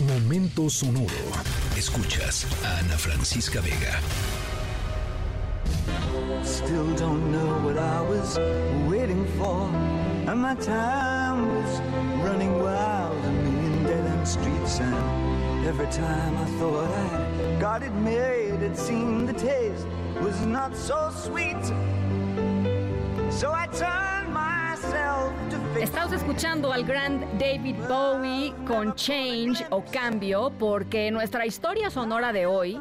Momento sonoro. Escuchas a Ana Francisca Vega. Still don't know what I was waiting for. And my time was running wild. A million dead end streets. And every time I thought I got it made, it seemed the taste was not so sweet. So I turned Estamos escuchando al gran David Bowie con Change o Cambio porque nuestra historia sonora de hoy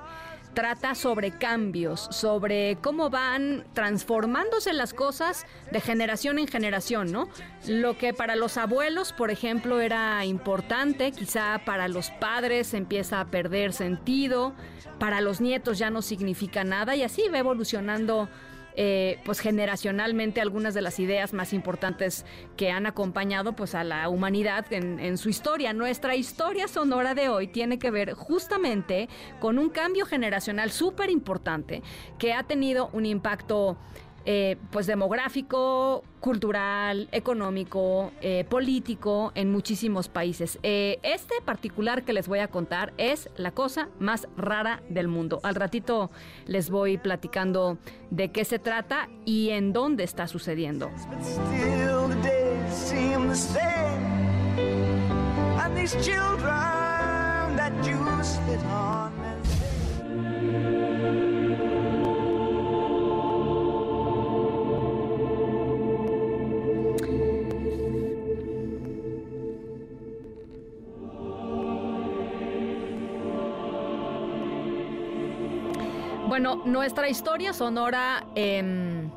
trata sobre cambios, sobre cómo van transformándose las cosas de generación en generación, ¿no? Lo que para los abuelos, por ejemplo, era importante, quizá para los padres empieza a perder sentido, para los nietos ya no significa nada y así va evolucionando eh, pues generacionalmente algunas de las ideas más importantes que han acompañado pues a la humanidad en, en su historia. Nuestra historia sonora de hoy tiene que ver justamente con un cambio generacional súper importante que ha tenido un impacto eh, pues demográfico, cultural, económico, eh, político en muchísimos países. Eh, este particular que les voy a contar es la cosa más rara del mundo. Al ratito les voy platicando de qué se trata y en dónde está sucediendo. Bueno, nuestra historia sonora, em,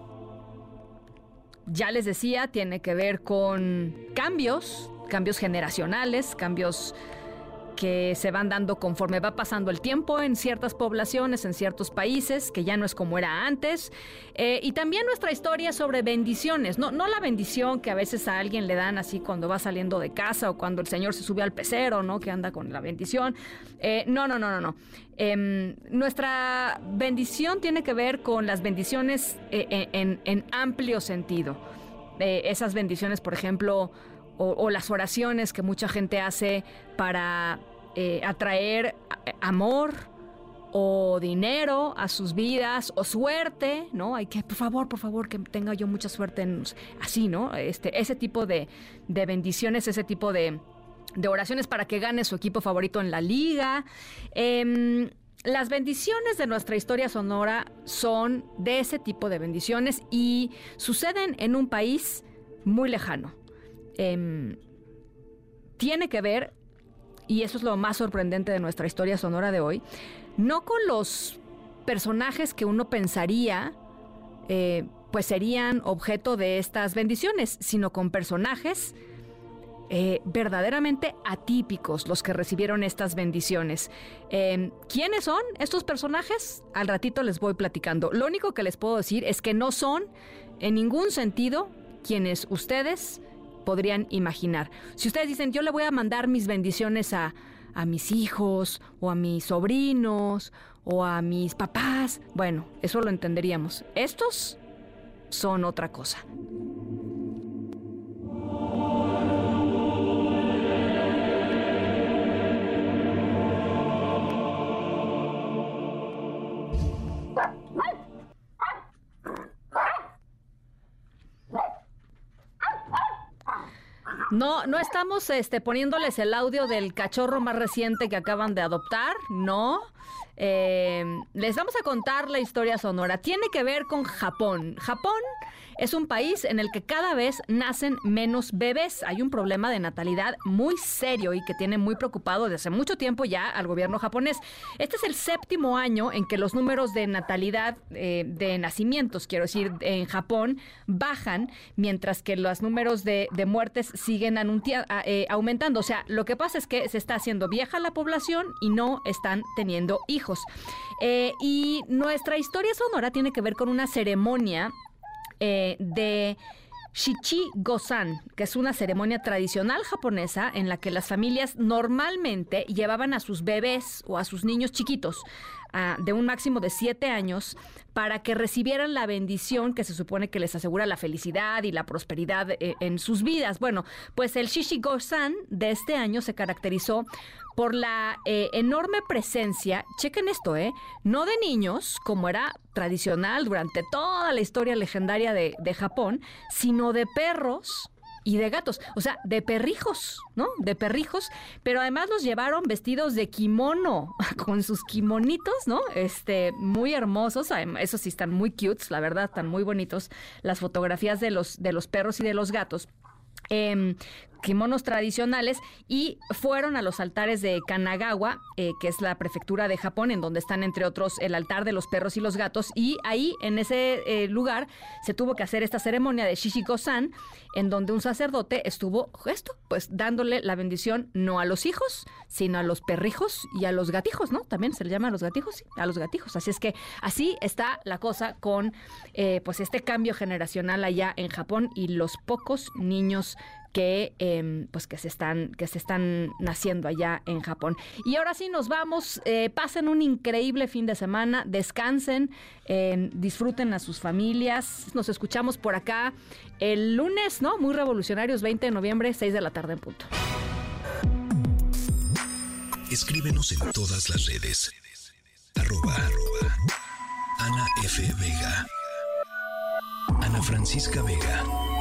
ya les decía, tiene que ver con cambios, cambios generacionales, cambios que se van dando conforme va pasando el tiempo en ciertas poblaciones, en ciertos países, que ya no es como era antes. Eh, y también nuestra historia sobre bendiciones, no, no la bendición que a veces a alguien le dan así cuando va saliendo de casa o cuando el Señor se sube al pecero, ¿no? Que anda con la bendición. Eh, no, no, no, no, no. Em, nuestra bendición tiene que ver con las bendiciones eh, en, en amplio sentido. esas bendiciones, por ejemplo, o, las oraciones que mucha gente hace para eh, atraer amor o dinero a sus vidas o suerte, ¿no? Hay que, por favor, por favor, que tenga yo mucha suerte en así, ¿no? Este, ese tipo de, bendiciones, ese tipo de, oraciones para que gane su equipo favorito en la liga. Em, las bendiciones de nuestra historia sonora son de ese tipo de bendiciones y suceden en un país muy lejano. Em, tiene que ver, y eso es lo más sorprendente de nuestra historia sonora de hoy, no con los personajes que uno pensaría eh, pues serían objeto de estas bendiciones, sino con personajes eh, verdaderamente atípicos los que recibieron estas bendiciones. Em, ¿Quiénes son estos personajes? Al ratito les voy platicando. Lo único que les puedo decir es que no son en ningún sentido quienes ustedes podrían imaginar. Si ustedes dicen, yo le voy a mandar mis bendiciones a, a mis hijos o a mis sobrinos o a mis papás, bueno, eso lo entenderíamos. Estos son otra cosa. No, no estamos este, poniéndoles el audio del cachorro más reciente que acaban de adoptar, no. Eh, les vamos a contar la historia sonora. Tiene que ver con Japón. Japón es un país en el que cada vez nacen menos bebés. Hay un problema de natalidad muy serio y que tiene muy preocupado desde hace mucho tiempo ya al gobierno japonés. Este es el séptimo año en que los números de natalidad eh, de nacimientos, quiero decir, en Japón bajan, mientras que los números de, muertes siguen eh, aumentando. O sea, lo que pasa es que se está haciendo vieja la población y no están teniendo hijos. Eh, y nuestra historia sonora tiene que ver con una ceremonia eh, de Shichi Gosan, que es una ceremonia tradicional japonesa en la que las familias normalmente llevaban a sus bebés o a sus niños chiquitos de un máximo de siete años para que recibieran la bendición que se supone que les asegura la felicidad y la prosperidad eh, en sus vidas. Bueno, pues el Shishigo-san de este año se caracterizó por la eh, enorme presencia, chequen esto, ¿eh? No de niños, como era tradicional durante toda la historia legendaria de, de Japón, sino de perros y de gatos, o sea, de perrijos, ¿no? De perrijos, pero además los llevaron vestidos de kimono, con sus kimonitos, ¿no? Este, muy hermosos, esos sí están muy cutes, la verdad, están muy bonitos las fotografías de los, de los perros y de los gatos. Eh, kimonos tradicionales y fueron a los altares de Kanagawa, eh, que es la prefectura de Japón, en donde están entre otros el altar de los perros y los gatos, y ahí en ese eh, lugar se tuvo que hacer esta ceremonia de Shishiko-san, en donde un sacerdote estuvo esto, pues dándole la bendición no a los hijos, sino a los perrijos y a los gatijos, ¿no? También se le llama a los gatijos, a los gatijos. Así es que así está la cosa con eh, pues este cambio generacional allá en Japón y los pocos niños que em, pues que se están que se están naciendo allá en Japón. Y ahora sí nos vamos eh, pasen un increíble fin de semana descansen em, disfruten a sus familias. Nos escuchamos por acá el lunes no muy revolucionarios 20 de noviembre 6 de la tarde en punto. Escríbenos en todas las redes. Arroba, Ana F. Vega. Ana Francisca Vega